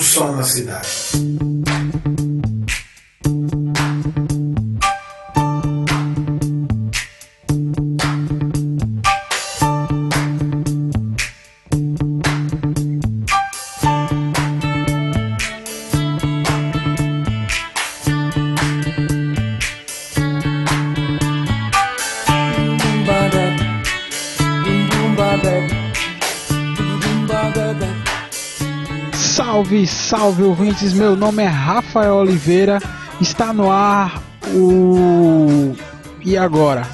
Som na cidade. Salve, ouvintes, meu nome é Rafael Oliveira, está no ar o. E agora?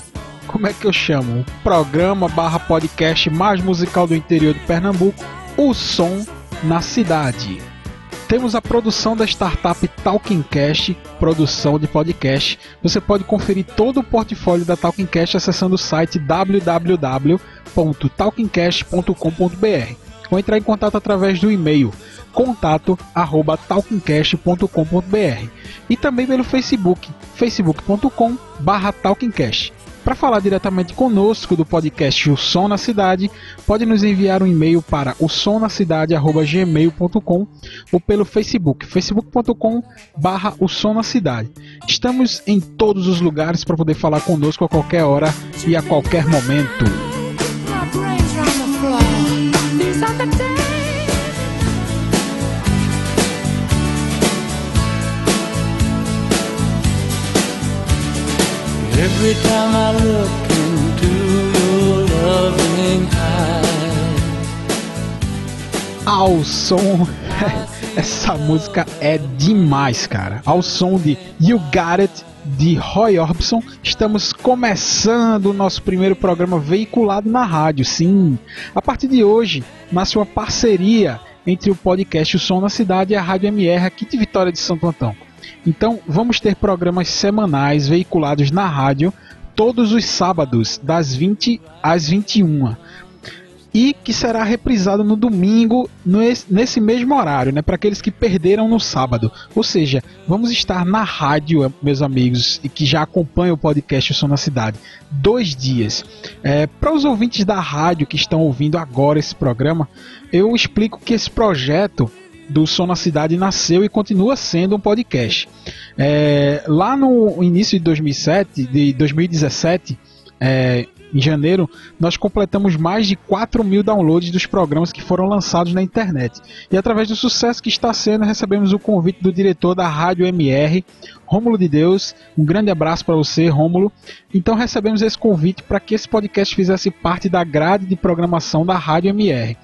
Como é que eu chamo? O programa barra podcast mais musical do interior de Pernambuco, O Som na Cidade. Temos a produção da startup Talkingcast, produção de podcast. Você pode conferir todo o portfólio da Talkingcast acessando o site www.talkingcast.com.br ou entrar em contato através do e-mail contato@talkingcast.com.br e também pelo Facebook, facebook.com/talkingcast. Para falar diretamente conosco do podcast O Som na Cidade, pode nos enviar um e-mail para o somnacidade@gmail.com ou pelo Facebook, na Cidade. Estamos em todos os lugares para poder falar conosco a qualquer hora e a qualquer momento. Every time I look into your loving eyes, Ao som. Essa música é demais, cara. Ao som de You Got It de Roy Orbison, estamos começando o nosso primeiro programa veiculado na rádio. Sim, a partir de hoje nasce uma parceria entre o podcast O Som na Cidade e a Rádio MR aqui de Vitória de Santo Antão. Então, vamos ter programas semanais veiculados na rádio todos os sábados, das 20 às 21 e que será reprisado no domingo nes- nesse mesmo horário, né, para aqueles que perderam no sábado. Ou seja, vamos estar na rádio, meus amigos, e que já acompanham o podcast O Som na Cidade, dois dias. É, para os ouvintes da rádio que estão ouvindo agora esse programa, eu explico que esse projeto do Som na Cidade nasceu e continua sendo um podcast. É, lá no início de 2007, de 2017, é, em janeiro, nós completamos mais de 4 mil downloads dos programas que foram lançados na internet. E através do sucesso que está sendo, recebemos o convite do diretor da Rádio MR, Rômulo de Deus. Um grande abraço para você, Rômulo. Então recebemos esse convite para que esse podcast fizesse parte da grade de programação da Rádio MR.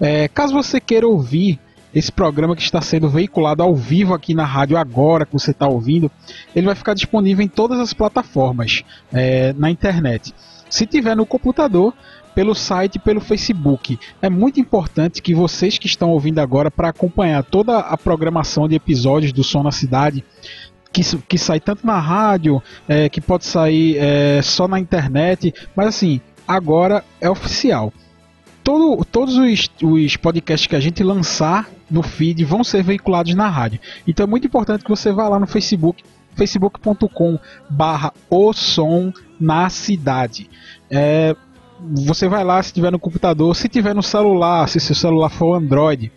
É, caso você queira ouvir esse programa que está sendo veiculado ao vivo aqui na rádio agora, que você está ouvindo, ele vai ficar disponível em todas as plataformas é, na internet. Se tiver no computador, pelo site pelo Facebook. É muito importante que vocês que estão ouvindo agora para acompanhar toda a programação de episódios do Som na Cidade, que, que sai tanto na rádio, é, que pode sair é, só na internet, mas assim, agora é oficial. Todo, todos os, os podcasts que a gente lançar no feed vão ser veiculados na rádio. Então é muito importante que você vá lá no Facebook, facebook.com barra o som na cidade. É, você vai lá se tiver no computador, se tiver no celular, se seu celular for Android,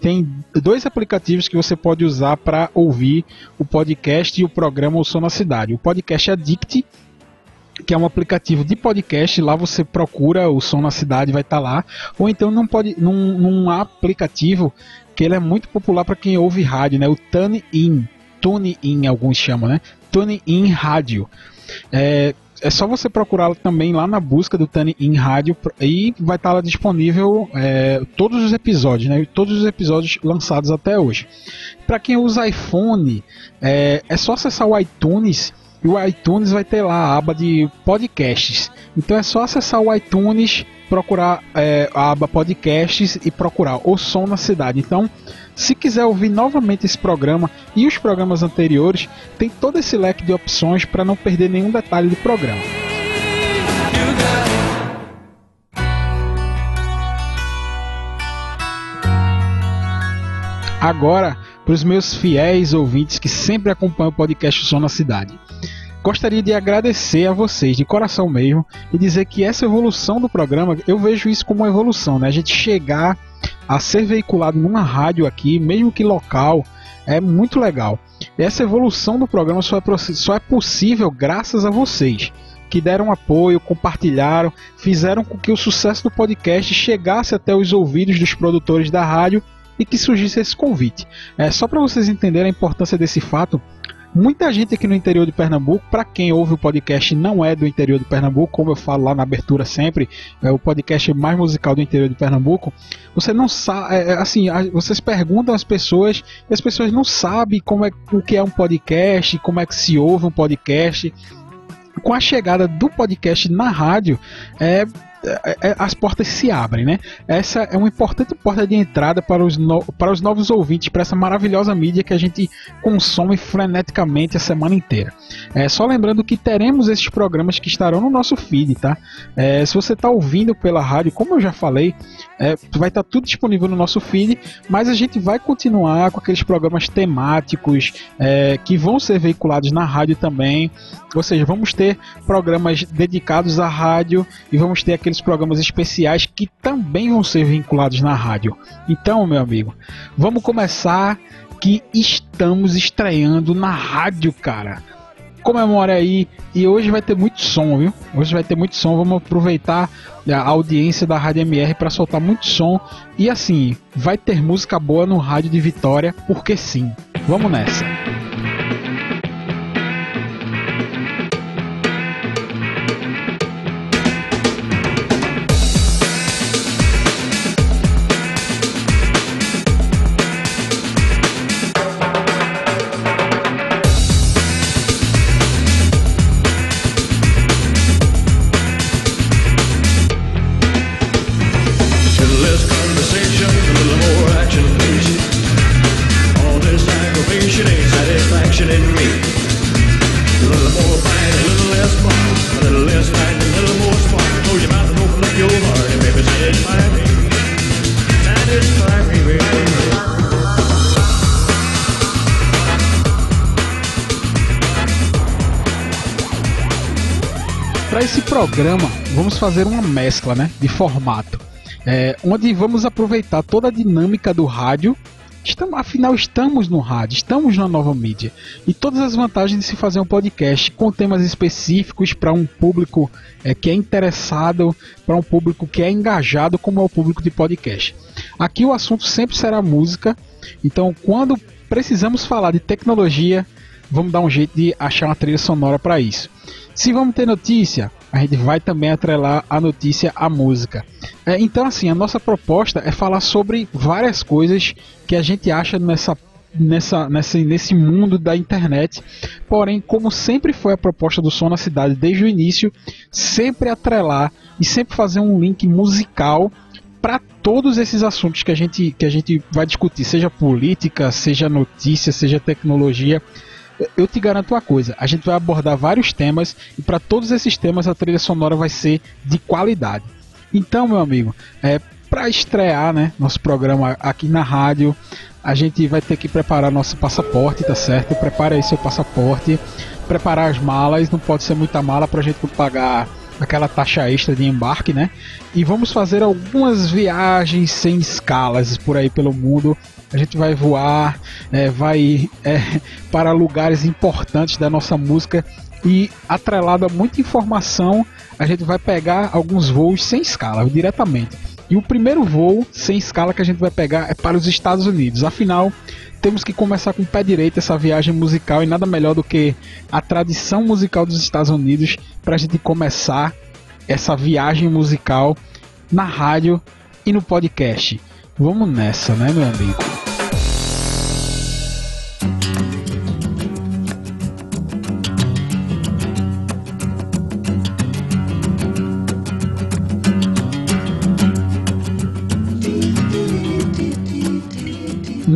tem dois aplicativos que você pode usar para ouvir o podcast e o programa O Som na Cidade. O podcast Addict, que é um aplicativo de podcast, lá você procura o Som na Cidade, vai estar lá. Ou então num, pode, num, num aplicativo que ele é muito popular para quem ouve rádio, né? O Tune In. Tune In, alguns chamam, né? Tune In Rádio. É, é só você procurar também lá na busca do Tune In Rádio e vai estar lá disponível é, todos os episódios, né? Todos os episódios lançados até hoje. Para quem usa iPhone, é, é só acessar o iTunes e o iTunes vai ter lá a aba de podcasts. Então é só acessar o iTunes, procurar é, a aba podcasts e procurar o som na cidade. Então, se quiser ouvir novamente esse programa e os programas anteriores, tem todo esse leque de opções para não perder nenhum detalhe do programa. Agora, para os meus fiéis ouvintes que sempre acompanham o podcast Som na Cidade. Gostaria de agradecer a vocês de coração mesmo e dizer que essa evolução do programa, eu vejo isso como uma evolução, né? A gente chegar a ser veiculado numa rádio aqui, mesmo que local, é muito legal. Essa evolução do programa só é, só é possível graças a vocês que deram apoio, compartilharam, fizeram com que o sucesso do podcast chegasse até os ouvidos dos produtores da rádio e que surgisse esse convite. É só para vocês entenderem a importância desse fato. Muita gente aqui no interior de Pernambuco, para quem ouve o podcast não é do interior de Pernambuco, como eu falo lá na abertura sempre, é o podcast mais musical do interior de Pernambuco. Você não sabe, é, é, assim, vocês perguntam às pessoas e as pessoas não sabem como é o que é um podcast, como é que se ouve um podcast. Com a chegada do podcast na rádio, é, as portas se abrem, né? Essa é uma importante porta de entrada para os, no, para os novos ouvintes, para essa maravilhosa mídia que a gente consome freneticamente a semana inteira. É, só lembrando que teremos esses programas que estarão no nosso feed, tá? É, se você está ouvindo pela rádio, como eu já falei, é, vai estar tá tudo disponível no nosso feed, mas a gente vai continuar com aqueles programas temáticos é, que vão ser veiculados na rádio também. Ou seja, vamos ter programas dedicados à rádio e vamos ter aqueles programas especiais que também vão ser vinculados na rádio. Então, meu amigo, vamos começar que estamos estreando na rádio, cara. Comemora aí e hoje vai ter muito som, viu? Hoje vai ter muito som. Vamos aproveitar a audiência da Rádio MR para soltar muito som e assim, vai ter música boa no rádio de Vitória, porque sim. Vamos nessa. Programa, vamos fazer uma mescla né, de formato, é, onde vamos aproveitar toda a dinâmica do rádio. Estamos, afinal, estamos no rádio, estamos na nova mídia. E todas as vantagens de se fazer um podcast com temas específicos para um público é, que é interessado, para um público que é engajado, como é o público de podcast. Aqui o assunto sempre será música, então quando precisamos falar de tecnologia, vamos dar um jeito de achar uma trilha sonora para isso. Se vamos ter notícia, a gente vai também atrelar a notícia à música. É, então, assim, a nossa proposta é falar sobre várias coisas que a gente acha nessa nessa, nessa, nesse mundo da internet. Porém, como sempre foi a proposta do Som na Cidade desde o início, sempre atrelar e sempre fazer um link musical para todos esses assuntos que a gente que a gente vai discutir, seja política, seja notícia, seja tecnologia eu te garanto uma coisa: a gente vai abordar vários temas e para todos esses temas a trilha sonora vai ser de qualidade. Então, meu amigo, é para estrear, né, nosso programa aqui na rádio, a gente vai ter que preparar nosso passaporte, tá certo? Prepara aí seu passaporte, preparar as malas, não pode ser muita mala para a gente pagar aquela taxa extra de embarque, né? E vamos fazer algumas viagens sem escalas por aí pelo mundo a gente vai voar, é, vai é, para lugares importantes da nossa música e atrelado a muita informação, a gente vai pegar alguns voos sem escala, diretamente. E o primeiro voo sem escala que a gente vai pegar é para os Estados Unidos. Afinal, temos que começar com o pé direito essa viagem musical e nada melhor do que a tradição musical dos Estados Unidos para a gente começar essa viagem musical na rádio e no podcast. Vamos nessa, né, meu amigo?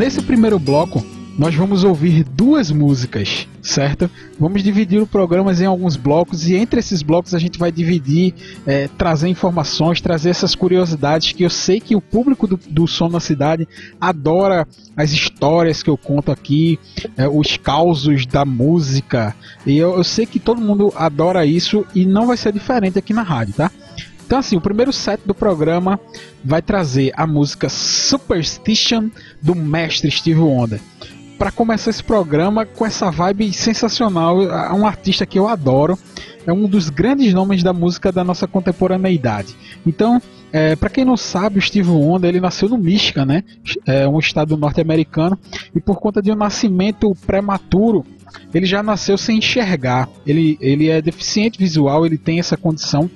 Nesse primeiro bloco, nós vamos ouvir duas músicas, certo? Vamos dividir o programa em alguns blocos e entre esses blocos a gente vai dividir, é, trazer informações, trazer essas curiosidades que eu sei que o público do, do Som na Cidade adora as histórias que eu conto aqui, é, os causos da música. E eu, eu sei que todo mundo adora isso e não vai ser diferente aqui na rádio, tá? Então, assim, o primeiro set do programa vai trazer a música Superstition do mestre Steve Wonder. Para começar esse programa com essa vibe sensacional, é um artista que eu adoro, é um dos grandes nomes da música da nossa contemporaneidade. Então, é, para quem não sabe, o Steve Wonder ele nasceu no Michigan, né? É um estado norte-americano e por conta de um nascimento prematuro, ele já nasceu sem enxergar. Ele, ele é deficiente visual, ele tem essa condição,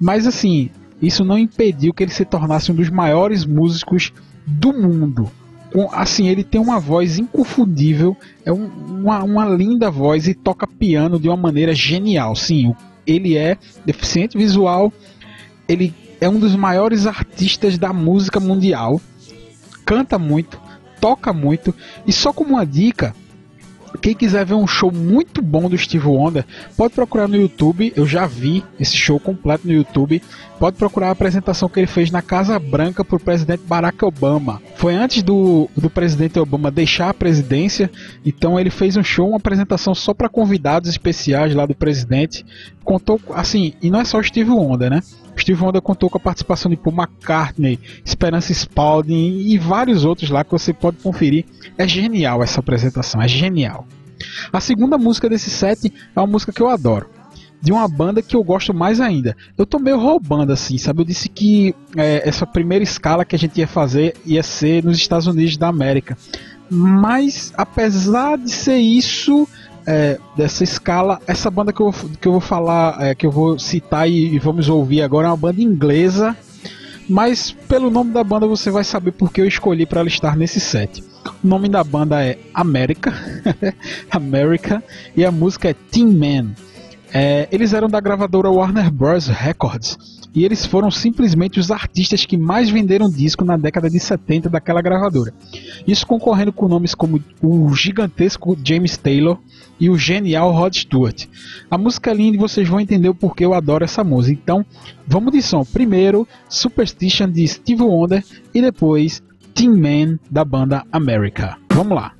mas assim, isso não impediu que ele se tornasse um dos maiores músicos do mundo. Assim, ele tem uma voz inconfundível, é um, uma, uma linda voz e toca piano de uma maneira genial. Sim, ele é deficiente visual, ele é um dos maiores artistas da música mundial, canta muito, toca muito, e só como uma dica, quem quiser ver um show muito bom do Steve Wonder, pode procurar no YouTube. Eu já vi esse show completo no YouTube. Pode procurar a apresentação que ele fez na Casa Branca para o presidente Barack Obama. Foi antes do, do presidente Obama deixar a presidência, então ele fez um show, uma apresentação só para convidados especiais lá do presidente. Contou assim, e não é só o Steve Wonder, né? O Steve Wonder contou com a participação de Paul McCartney, Esperança Spalding e vários outros lá que você pode conferir. É genial essa apresentação, é genial. A segunda música desse set é uma música que eu adoro. De uma banda que eu gosto mais ainda. Eu tô meio roubando assim, sabe? Eu disse que é, essa primeira escala que a gente ia fazer ia ser nos Estados Unidos da América. Mas apesar de ser isso, é, dessa escala. Essa banda que eu, que eu vou falar, é, que eu vou citar e, e, vamos ouvir agora é uma banda inglesa, mas pelo nome da banda você vai saber porque eu escolhi para ela estar nesse set. O nome da banda é America, America, e a música é Team Man. É, eles eram da gravadora Warner Bros. Records e eles foram simplesmente os artistas que mais venderam disco na década de 70 daquela gravadora. Isso concorrendo com nomes como o gigantesco James Taylor e o genial Rod Stewart. A música é linda e vocês vão entender o porquê eu adoro essa música. Então, vamos de som. Primeiro, Superstition de Steve Wonder e depois Team Man da banda America. Vamos lá.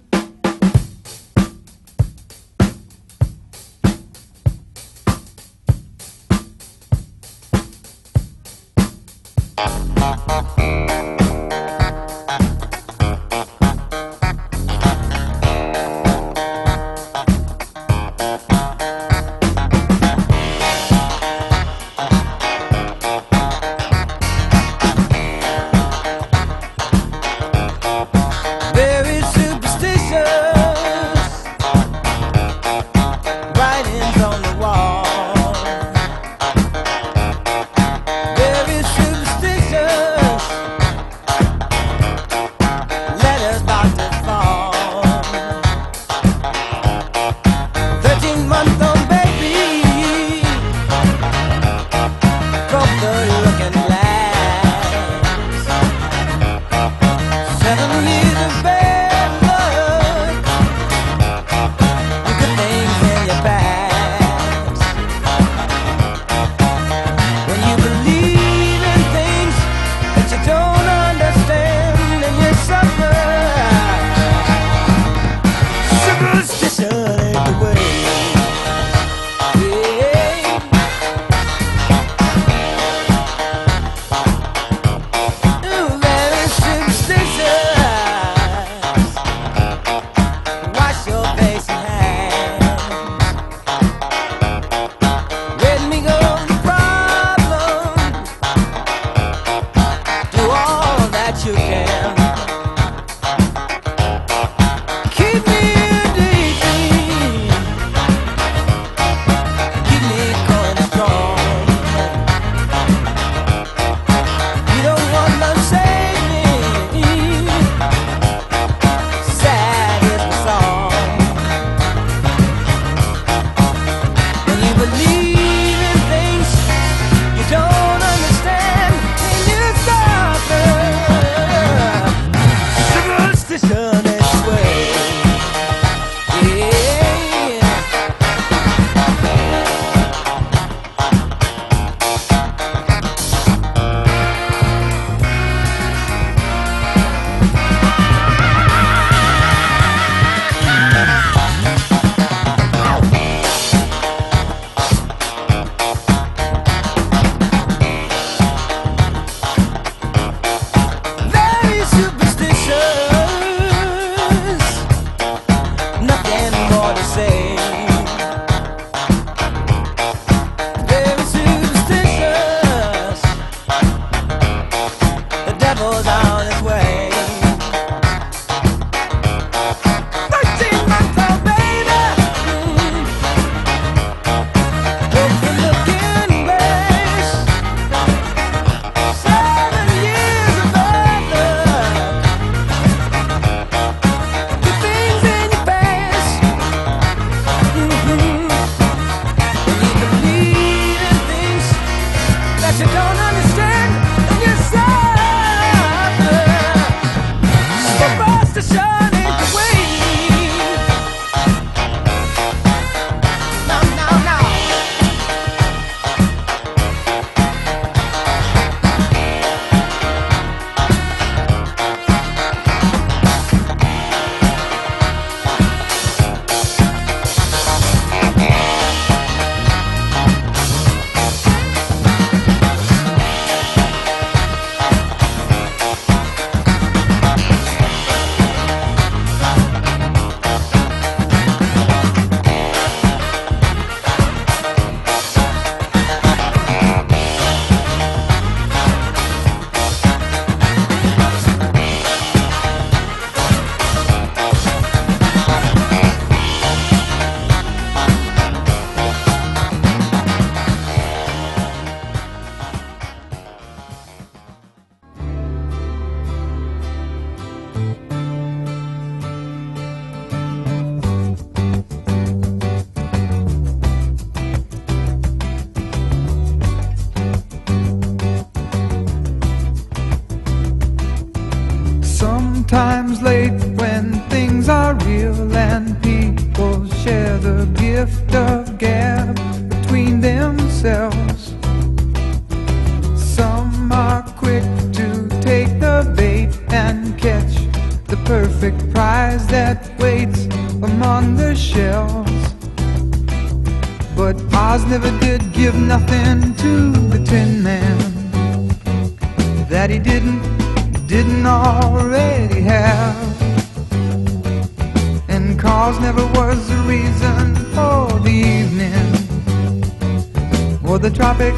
Or the Tropic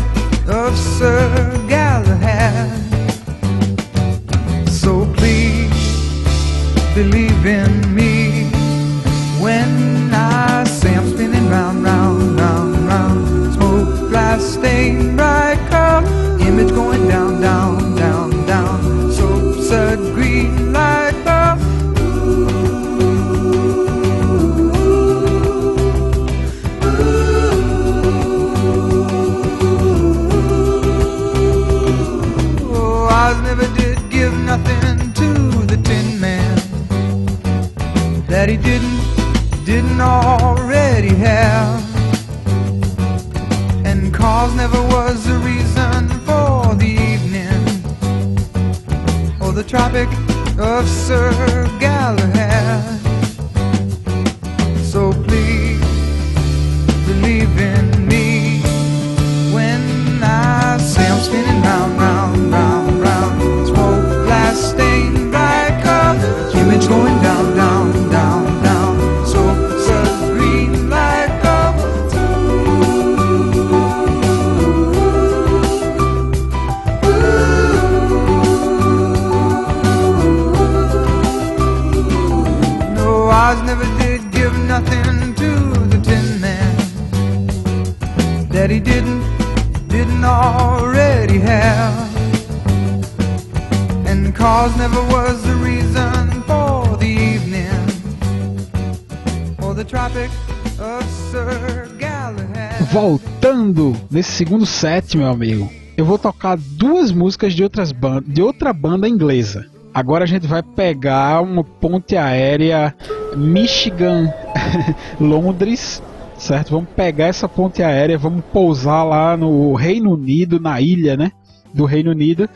of Sir Galahad. So please believe in me when already have. And cause never was the reason for the evening or the Tropic of Sir Galahad. That he didn't, didn't already have. And cause never was the reason for the evening or the Tropic of Sir Galahad. Voltando nesse segundo set, meu amigo, eu vou tocar duas músicas de, outras ban de outra banda inglesa. Agora a gente vai pegar uma ponte aérea Michigan Londres, certo? Vamos pegar essa ponte aérea, vamos pousar lá no Reino Unido, na ilha, né? Do Reino Unido,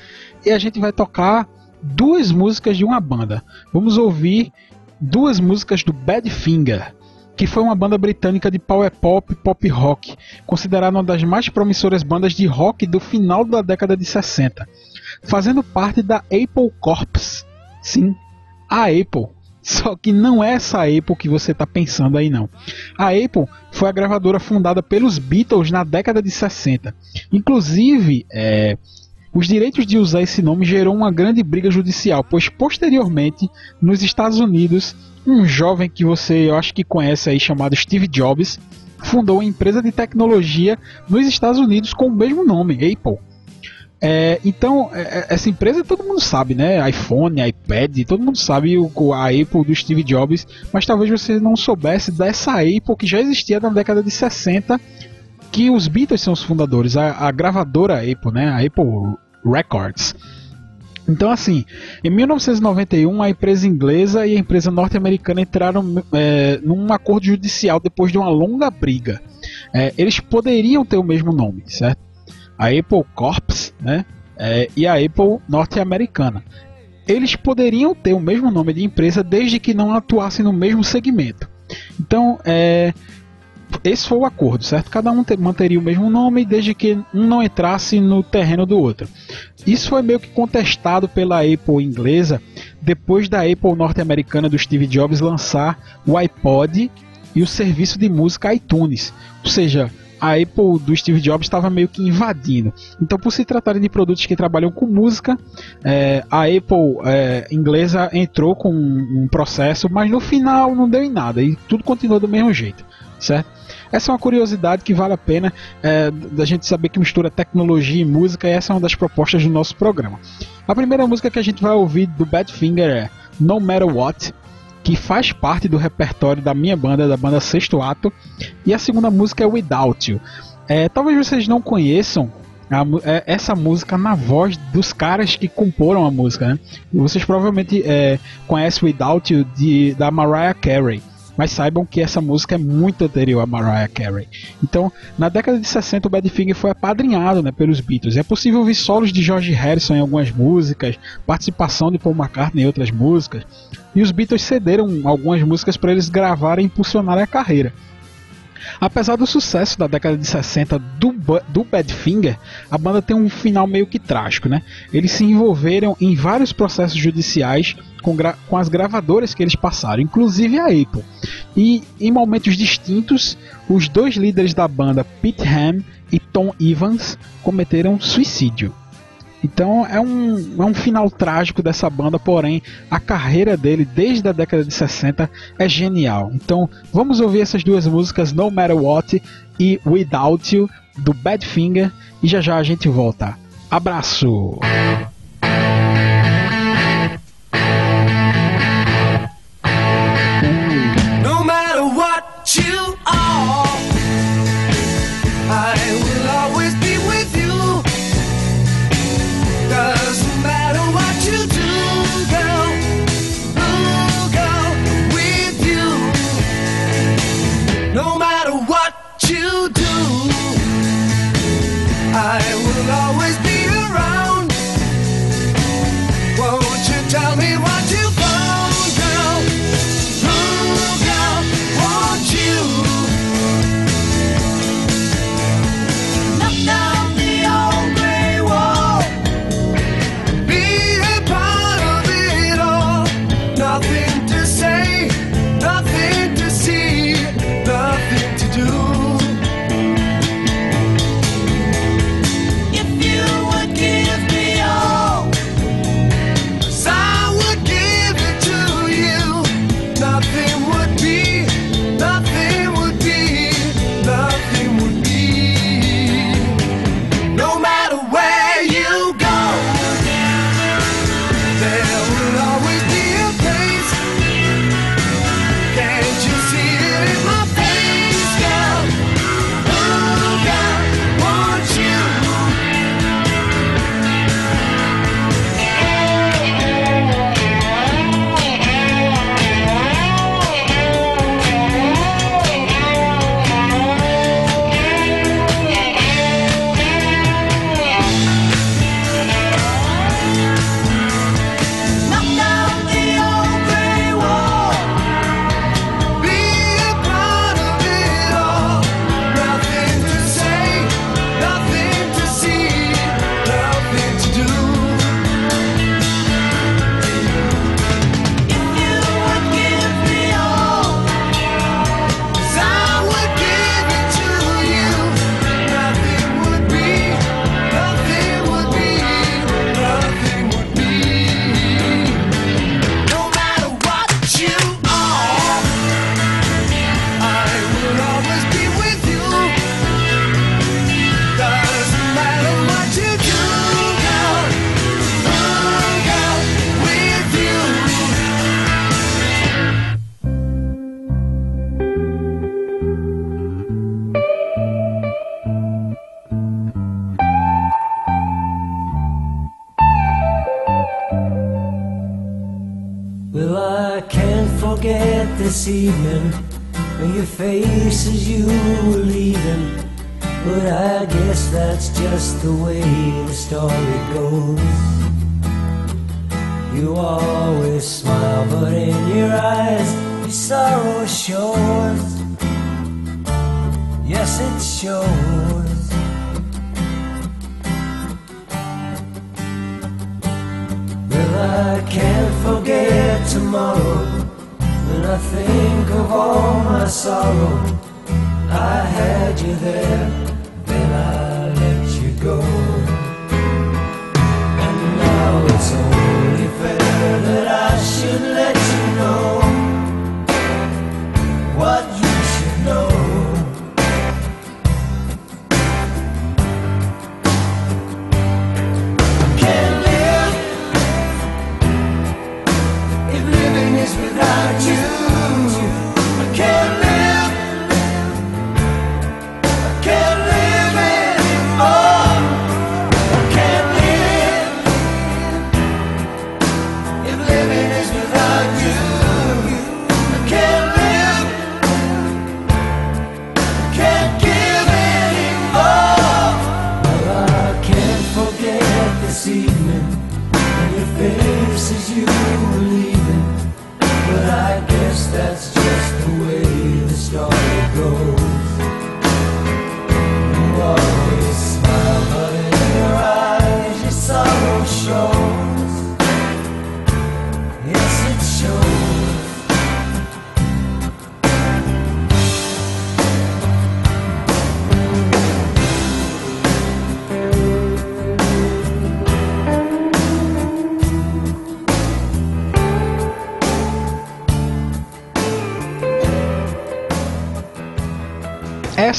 e a gente vai tocar duas músicas de uma banda. Vamos ouvir duas músicas do Badfinger, que foi uma banda britânica de power pop e pop rock, considerada uma das mais promissoras bandas de rock do final da década de 60, fazendo parte da Apple Corps. Sim, a Apple. Só que não é essa Apple que você está pensando aí não. A Apple foi a gravadora fundada pelos Beatles na década de 60. Inclusive, é, os direitos de usar esse nome gerou uma grande briga judicial, pois posteriormente, nos Estados Unidos, um jovem que você eu acho que conhece aí chamado Steve Jobs fundou uma empresa de tecnologia nos Estados Unidos com o mesmo nome, Apple. É, então, é, essa empresa todo mundo sabe, né? iPhone, iPad, todo mundo sabe o, a Apple do Steve Jobs, mas talvez você não soubesse dessa Apple que já existia na década de 60, que os Beatles são os fundadores, a, a gravadora Apple, né? A Apple Records. Então, assim, em 1991, a empresa inglesa e a empresa norte-americana entraram é, num acordo judicial depois de uma longa briga. É, eles poderiam ter o mesmo nome, certo? A Apple Corps né, é, e a Apple norte-americana. Eles poderiam ter o mesmo nome de empresa desde que não atuassem no mesmo segmento. Então, é, esse foi o acordo, certo? Cada um te- manteria o mesmo nome desde que um não entrasse no terreno do outro. Isso foi meio que contestado pela Apple inglesa depois da Apple norte-americana do Steve Jobs lançar o iPod e o serviço de música iTunes. Ou seja, a Apple do Steve Jobs estava meio que invadindo. Então, por se tratarem de produtos que trabalham com música, é, a Apple é, inglesa entrou com um, um processo, mas no final não deu em nada e tudo continuou do mesmo jeito, certo? Essa é uma curiosidade que vale a pena é, da gente saber que mistura tecnologia e música, e essa é uma das propostas do nosso programa. A primeira música que a gente vai ouvir do Badfinger é No Matter What, que faz parte do repertório da minha banda, da banda Sexto Ato, e a segunda música é Without You. É, talvez vocês não conheçam a é, essa música na voz dos caras que comporam a música, né? Vocês provavelmente é, conhecem Without You de, da Mariah Carey. Mas saibam que essa música é muito anterior a Mariah Carey. Então, na década de 60, o Badfinger foi apadrinhado né, pelos Beatles. É possível ouvir solos de George Harrison em algumas músicas, participação de Paul McCartney em outras músicas. E os Beatles cederam algumas músicas para eles gravarem e impulsionarem a carreira. Apesar do sucesso da década de 60 do, do Badfinger, a banda tem um final meio que trágico, né? Eles se envolveram em vários processos judiciais com, com as gravadoras que eles passaram, inclusive a Apple. E em momentos distintos, os dois líderes da banda, Pete Ham e Tom Evans, cometeram suicídio. Então é um, é um final trágico dessa banda, porém a carreira dele desde a década de 60 é genial. Então vamos ouvir essas duas músicas, No Matter What e Without You, do Badfinger, e já já a gente volta. Abraço!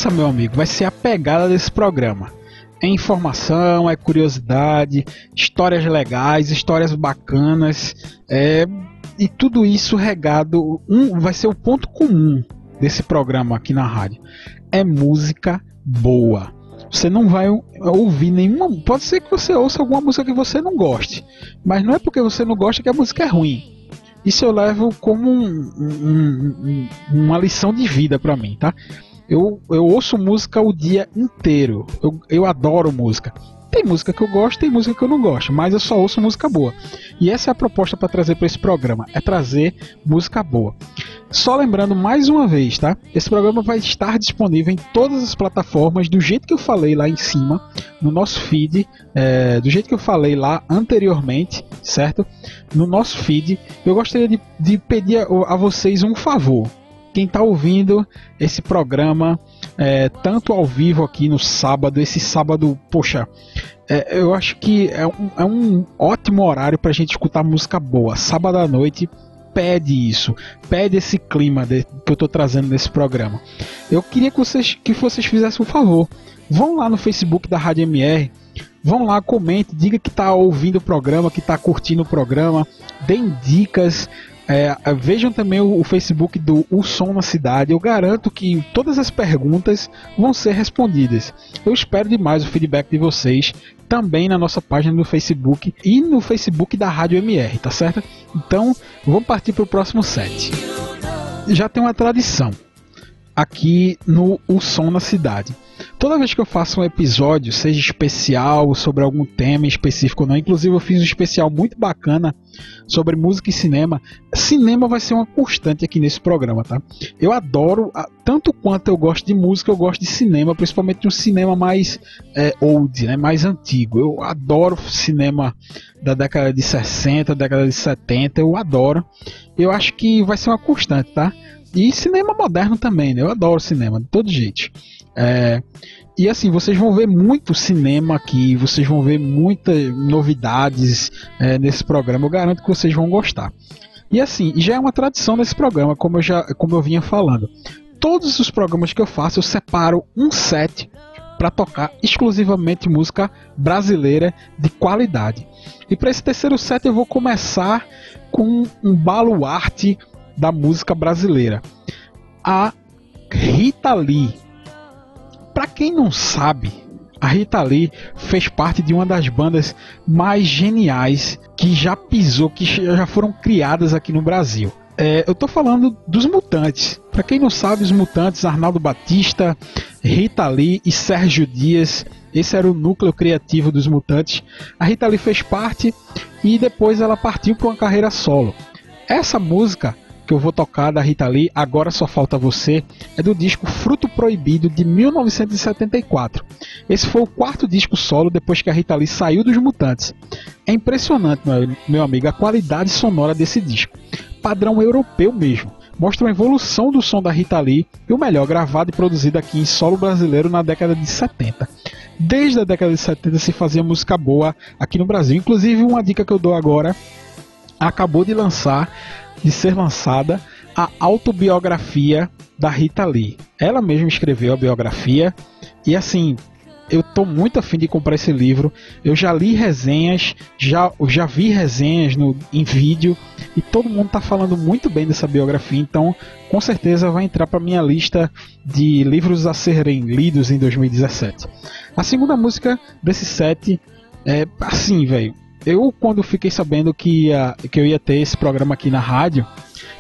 Essa, meu amigo, vai ser a pegada desse programa. É informação, é curiosidade, histórias legais, histórias bacanas, é, e tudo isso regado. Um, vai ser o ponto comum desse programa aqui na rádio. É música boa. Você não vai ouvir nenhuma. Pode ser que você ouça alguma música que você não goste, mas não é porque você não gosta que a música é ruim. Isso eu levo como um- um- um- uma lição de vida pra mim, tá? Eu, eu ouço música o dia inteiro. Eu, eu adoro música. Tem música que eu gosto, tem música que eu não gosto, mas eu só ouço música boa. E essa é a proposta para trazer para esse programa, é trazer música boa. Só lembrando mais uma vez, tá? Esse programa vai estar disponível em todas as plataformas do jeito que eu falei lá em cima, no nosso feed, é, do jeito que eu falei lá anteriormente, certo? No nosso feed, eu gostaria de, de pedir a, a vocês um favor. Quem está ouvindo esse programa, é, tanto ao vivo aqui no sábado, esse sábado, poxa, é, eu acho que é um, é um ótimo horário para a gente escutar música boa. Sábado à noite pede isso, pede esse clima de- que eu estou trazendo nesse programa. Eu queria que vocês, que vocês fizessem um favor. Vão lá no Facebook da Rádio MR, vão lá, comente, diga que está ouvindo o programa, que está curtindo o programa, deem dicas. É, vejam também o, o Facebook do O Som na Cidade. Eu garanto que todas as perguntas vão ser respondidas. Eu espero demais o feedback de vocês também na nossa página do Facebook e no Facebook da Rádio MR, tá certo? Então, vamos partir para o próximo set. Já tem uma tradição aqui no O Som na Cidade. Toda vez que eu faço um episódio, seja especial, sobre algum tema específico ou não, inclusive eu fiz um especial muito bacana sobre música e cinema. Cinema vai ser uma constante aqui nesse programa, tá? Eu adoro, tanto quanto eu gosto de música, eu gosto de cinema, principalmente um cinema mais é, old, né, mais antigo. Eu adoro cinema da década de 60, década de 70, eu adoro. Eu acho que vai ser uma constante, tá? E cinema moderno também, né? Eu adoro cinema, de todo jeito. É, e assim, vocês vão ver muito cinema aqui, vocês vão ver muitas novidades é, nesse programa. Eu garanto que vocês vão gostar. E assim, já é uma tradição nesse programa, como eu já como eu vinha falando. Todos os programas que eu faço, eu separo um set para tocar exclusivamente música brasileira de qualidade. E para esse terceiro set eu vou começar com um baluarte da música brasileira. A Rita Lee. Para quem não sabe, a Rita Lee fez parte de uma das bandas mais geniais que já pisou, que já foram criadas aqui no Brasil. É, eu tô falando dos Mutantes. Para quem não sabe, os Mutantes, Arnaldo Batista, Rita Lee e Sérgio Dias. Esse era o núcleo criativo dos Mutantes. A Rita Lee fez parte e depois ela partiu para uma carreira solo. Essa música que eu vou tocar da Rita Lee, Agora Só Falta Você, é do disco Fruto Proibido de 1974. Esse foi o quarto disco solo depois que a Rita Lee saiu dos Mutantes. É impressionante, meu, amigo, a qualidade sonora desse disco. Padrão europeu mesmo. Mostra uma evolução do som da Rita Lee e o melhor gravado e produzido aqui em solo brasileiro na década de 70. Desde a década de 70 se fazia música boa aqui no Brasil. Inclusive, uma dica que eu dou agora acabou de lançar, de ser lançada, a autobiografia da Rita Lee. Ela mesma escreveu a biografia e assim, eu tô muito afim de comprar esse livro. Eu já li resenhas, já, já vi resenhas no, em vídeo e todo mundo tá falando muito bem dessa biografia, então com certeza vai entrar para minha lista de livros a serem lidos em 2017. A segunda música desse set é assim, velho. Eu quando fiquei sabendo que, ia, que eu ia ter esse programa aqui na rádio,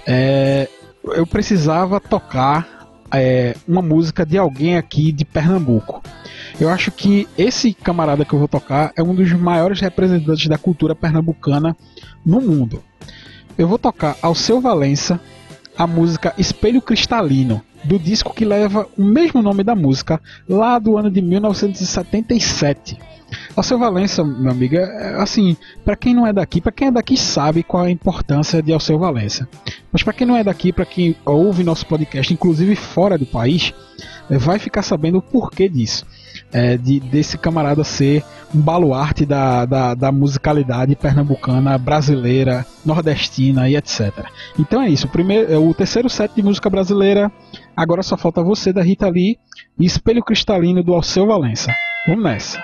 é, eu precisava tocar é, uma música de alguém aqui de Pernambuco. Eu acho que esse camarada que eu vou tocar é um dos maiores representantes da cultura pernambucana no mundo. Eu vou tocar Alceu Valença, a música Espelho Cristalino, do disco que leva o mesmo nome da música, lá do ano de 1977. Alceu Valença, meu amigo, é, é, assim, para quem não é daqui, para quem é daqui sabe qual é a importância de Alceu Valença. Mas para quem não é daqui, para quem ouve nosso podcast, inclusive fora do país, é, vai ficar sabendo o porquê disso. É, de, desse camarada ser um baluarte da, da, da, musicalidade pernambucana, brasileira, nordestina e etc. Então é isso. O, primeiro, é o terceiro set de música brasileira. Agora só falta você da Rita Lee e Espelho Cristalino do Alceu Valença. Vamos nessa.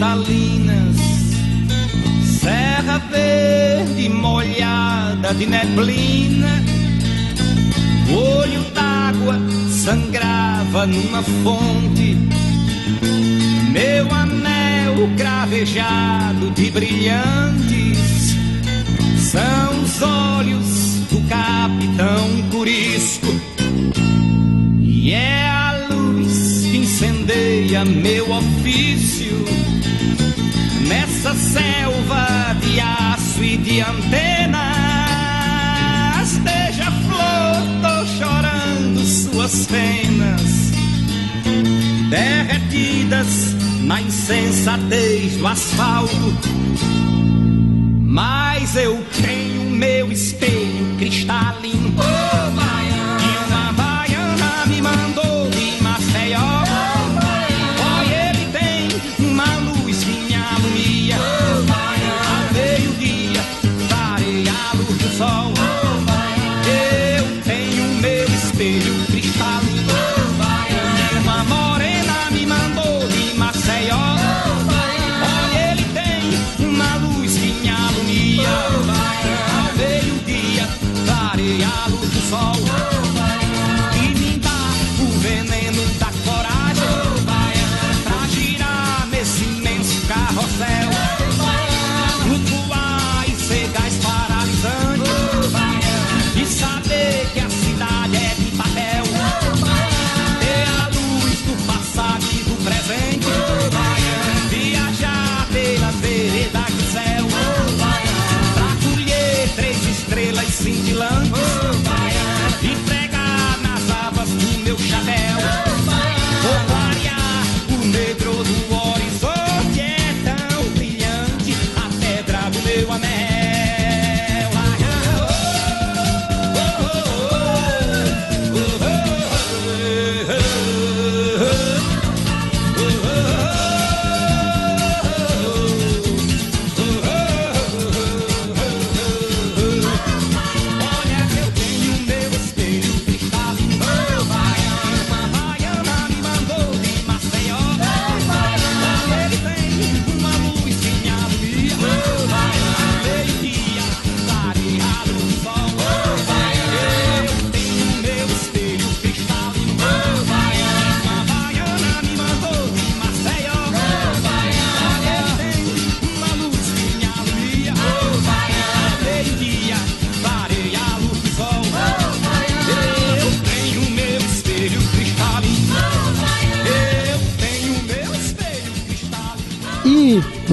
Cristalinas, serra verde molhada de neblina, olho d'água sangrava numa fonte, meu anel cravejado de brilhantes são os olhos do capitão Curisco. E é a luz que incendeia meu ofício nessa selva de aço e de antenas. Beija-flor, tô chorando suas penas derretidas na insensatez do asfalto. Mas eu tenho meu espelho cristalino. E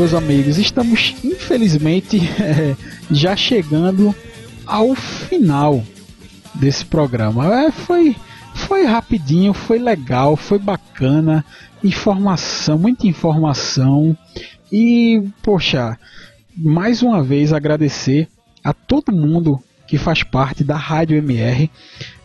meus amigos, estamos infelizmente já chegando ao final desse programa. É, foi, foi rapidinho, foi legal, foi bacana. Informação, muita informação. E, poxa, mais uma vez agradecer a todo mundo que faz parte da Rádio MR.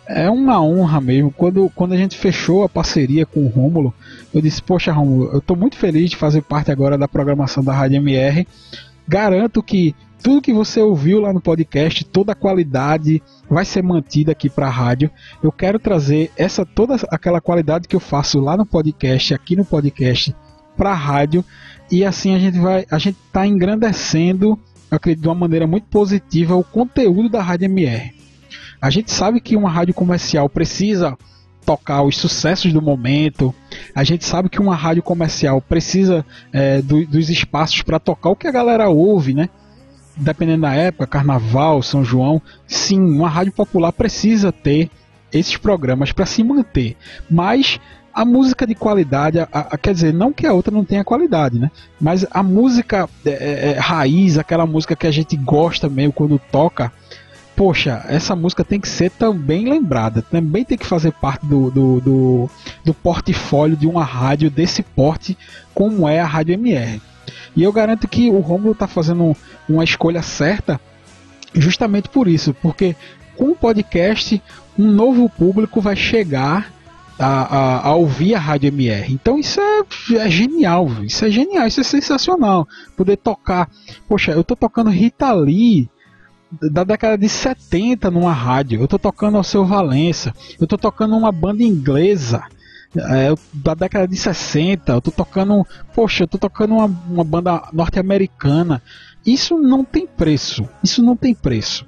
É uma honra mesmo. Quando, quando a gente fechou a parceria com o Rômulo, eu disse: Poxa, Rômulo, eu estou muito feliz de fazer parte agora da programação da Rádio MR. Garanto que tudo que você ouviu lá no podcast, toda a qualidade vai ser mantida aqui para a rádio. Eu quero trazer essa toda aquela qualidade que eu faço lá no podcast, aqui no podcast, para a rádio. E assim a gente vai, a gente está engrandecendo, acredito, de uma maneira muito positiva o conteúdo da Rádio MR. A gente sabe que uma rádio comercial precisa tocar os sucessos do momento. A gente sabe que uma rádio comercial precisa é, do, dos espaços para tocar o que a galera ouve, né? Dependendo da época, Carnaval, São João, sim, uma rádio popular precisa ter esses programas para se manter. Mas a música de qualidade, a, a, quer dizer, não que a outra não tenha qualidade, né? Mas a música é, é, é raiz, aquela música que a gente gosta mesmo quando toca, poxa, essa música tem que ser também lembrada, também tem que fazer parte do, do, do, do portfólio de uma rádio desse porte, como é a Rádio MR. E eu garanto que o Romulo está fazendo uma escolha certa justamente por isso, porque com o podcast um novo público vai chegar a, a, a, ouvir a Rádio MR. Então isso é, é, genial, isso é genial, isso é sensacional. Poder tocar. Poxa, eu tô tocando Rita Lee da década de 70 numa rádio. Eu tô tocando ao seu Valença. Eu tô tocando uma banda inglesa. É, da década de 60, eu tô tocando, poxa, eu tô tocando uma, uma banda norte-americana. Isso não tem preço. Isso não tem preço.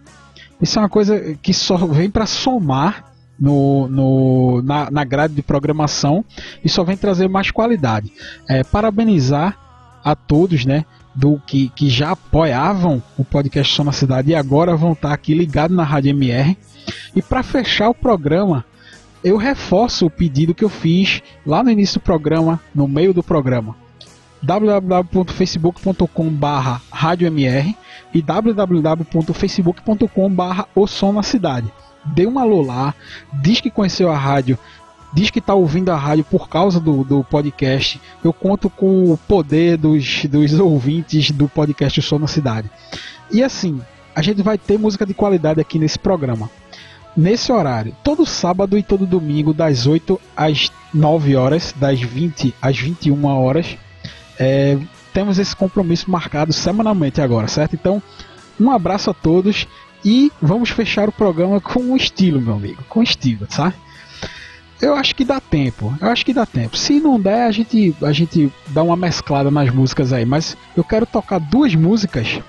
Isso é uma coisa que só vem para somar no, no, na, na grade de programação e só vem trazer mais qualidade. É, parabenizar a todos, né? Do que, que já apoiavam o podcast Som na Cidade e agora vão estar aqui ligados na Rádio MR. E para fechar o programa, eu reforço o pedido que eu fiz lá no início do programa, no meio do programa www.facebook.com barra e www.facebook.com barra o som na cidade dê um alô lá, diz que conheceu a rádio, diz que está ouvindo a rádio por causa do, do podcast. Eu conto com o poder dos, dos ouvintes do podcast Som na Cidade. E assim, a gente vai ter música de qualidade aqui nesse programa. Nesse horário, todo sábado e todo domingo, das 8 às 9 horas, das 20 às 21 horas, é, temos esse compromisso marcado semanalmente agora, certo? Então, um abraço a todos e vamos fechar o programa com estilo, meu amigo. Com estilo, sabe? Eu acho que dá tempo. Eu acho que dá tempo. Se não der, a gente, a gente dá uma mesclada nas músicas aí. Mas eu quero tocar duas músicas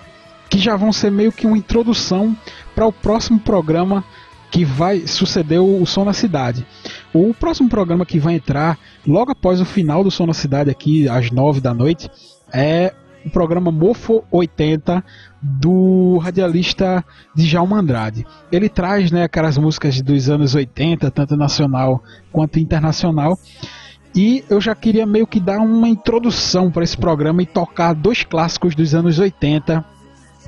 que já vão ser meio que uma introdução para o próximo programa que vai suceder o Som na Cidade. O próximo programa que vai entrar logo após o final do Som na Cidade, aqui às nove da noite, é o programa Mofo 80 do radialista Djalma Andrade. Ele traz né, aquelas músicas dos anos 80, tanto nacional quanto internacional. E eu já queria meio que dar uma introdução para esse programa e tocar dois clássicos dos anos 80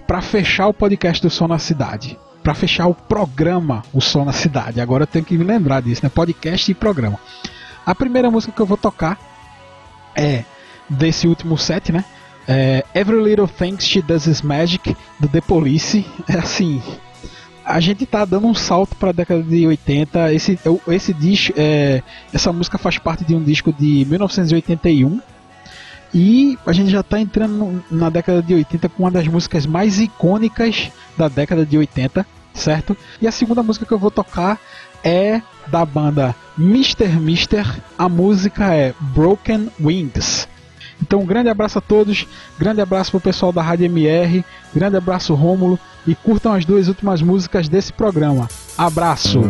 para fechar o podcast do Som na Cidade. Para fechar o programa O Som na Cidade. Agora eu tenho que me lembrar disso, né? Podcast e programa. A primeira música que eu vou tocar é desse último set, né? É, Every Little Thing She Does Is Magic, do The Police. É assim. A gente tá dando um salto para a década de 80. Esse, esse disco, é, essa música faz parte de um disco de 1981. E a gente já está entrando na década de 80 com uma das músicas mais icônicas da década de 80, certo? E a segunda música que eu vou tocar é da banda Mr. Mister. A música é Broken Wings. Então, um grande abraço a todos, grande abraço pro pessoal da Rádio MR, grande abraço Rômulo e curtam as duas últimas músicas desse programa. Abraço!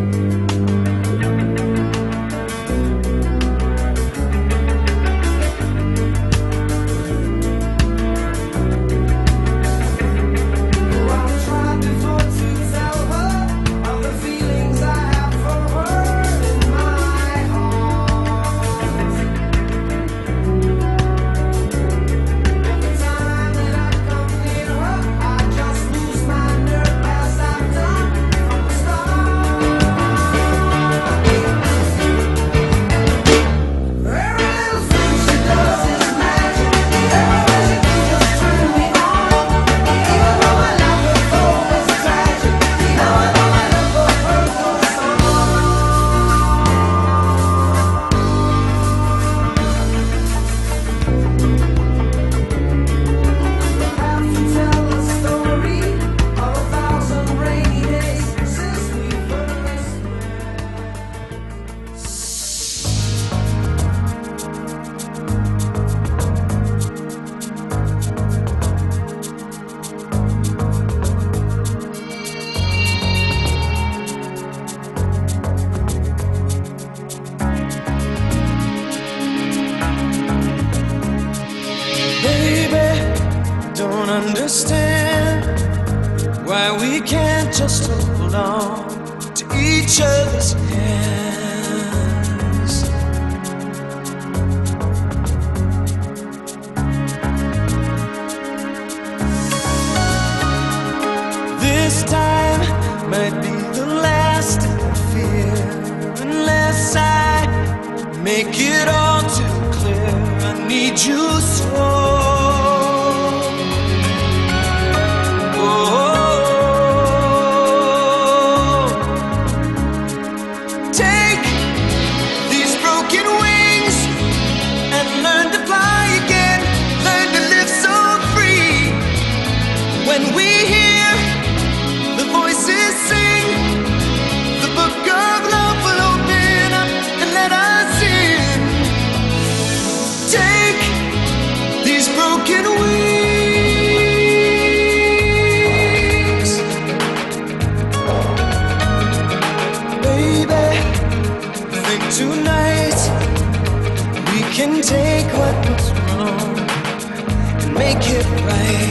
Take what was wrong and make it right.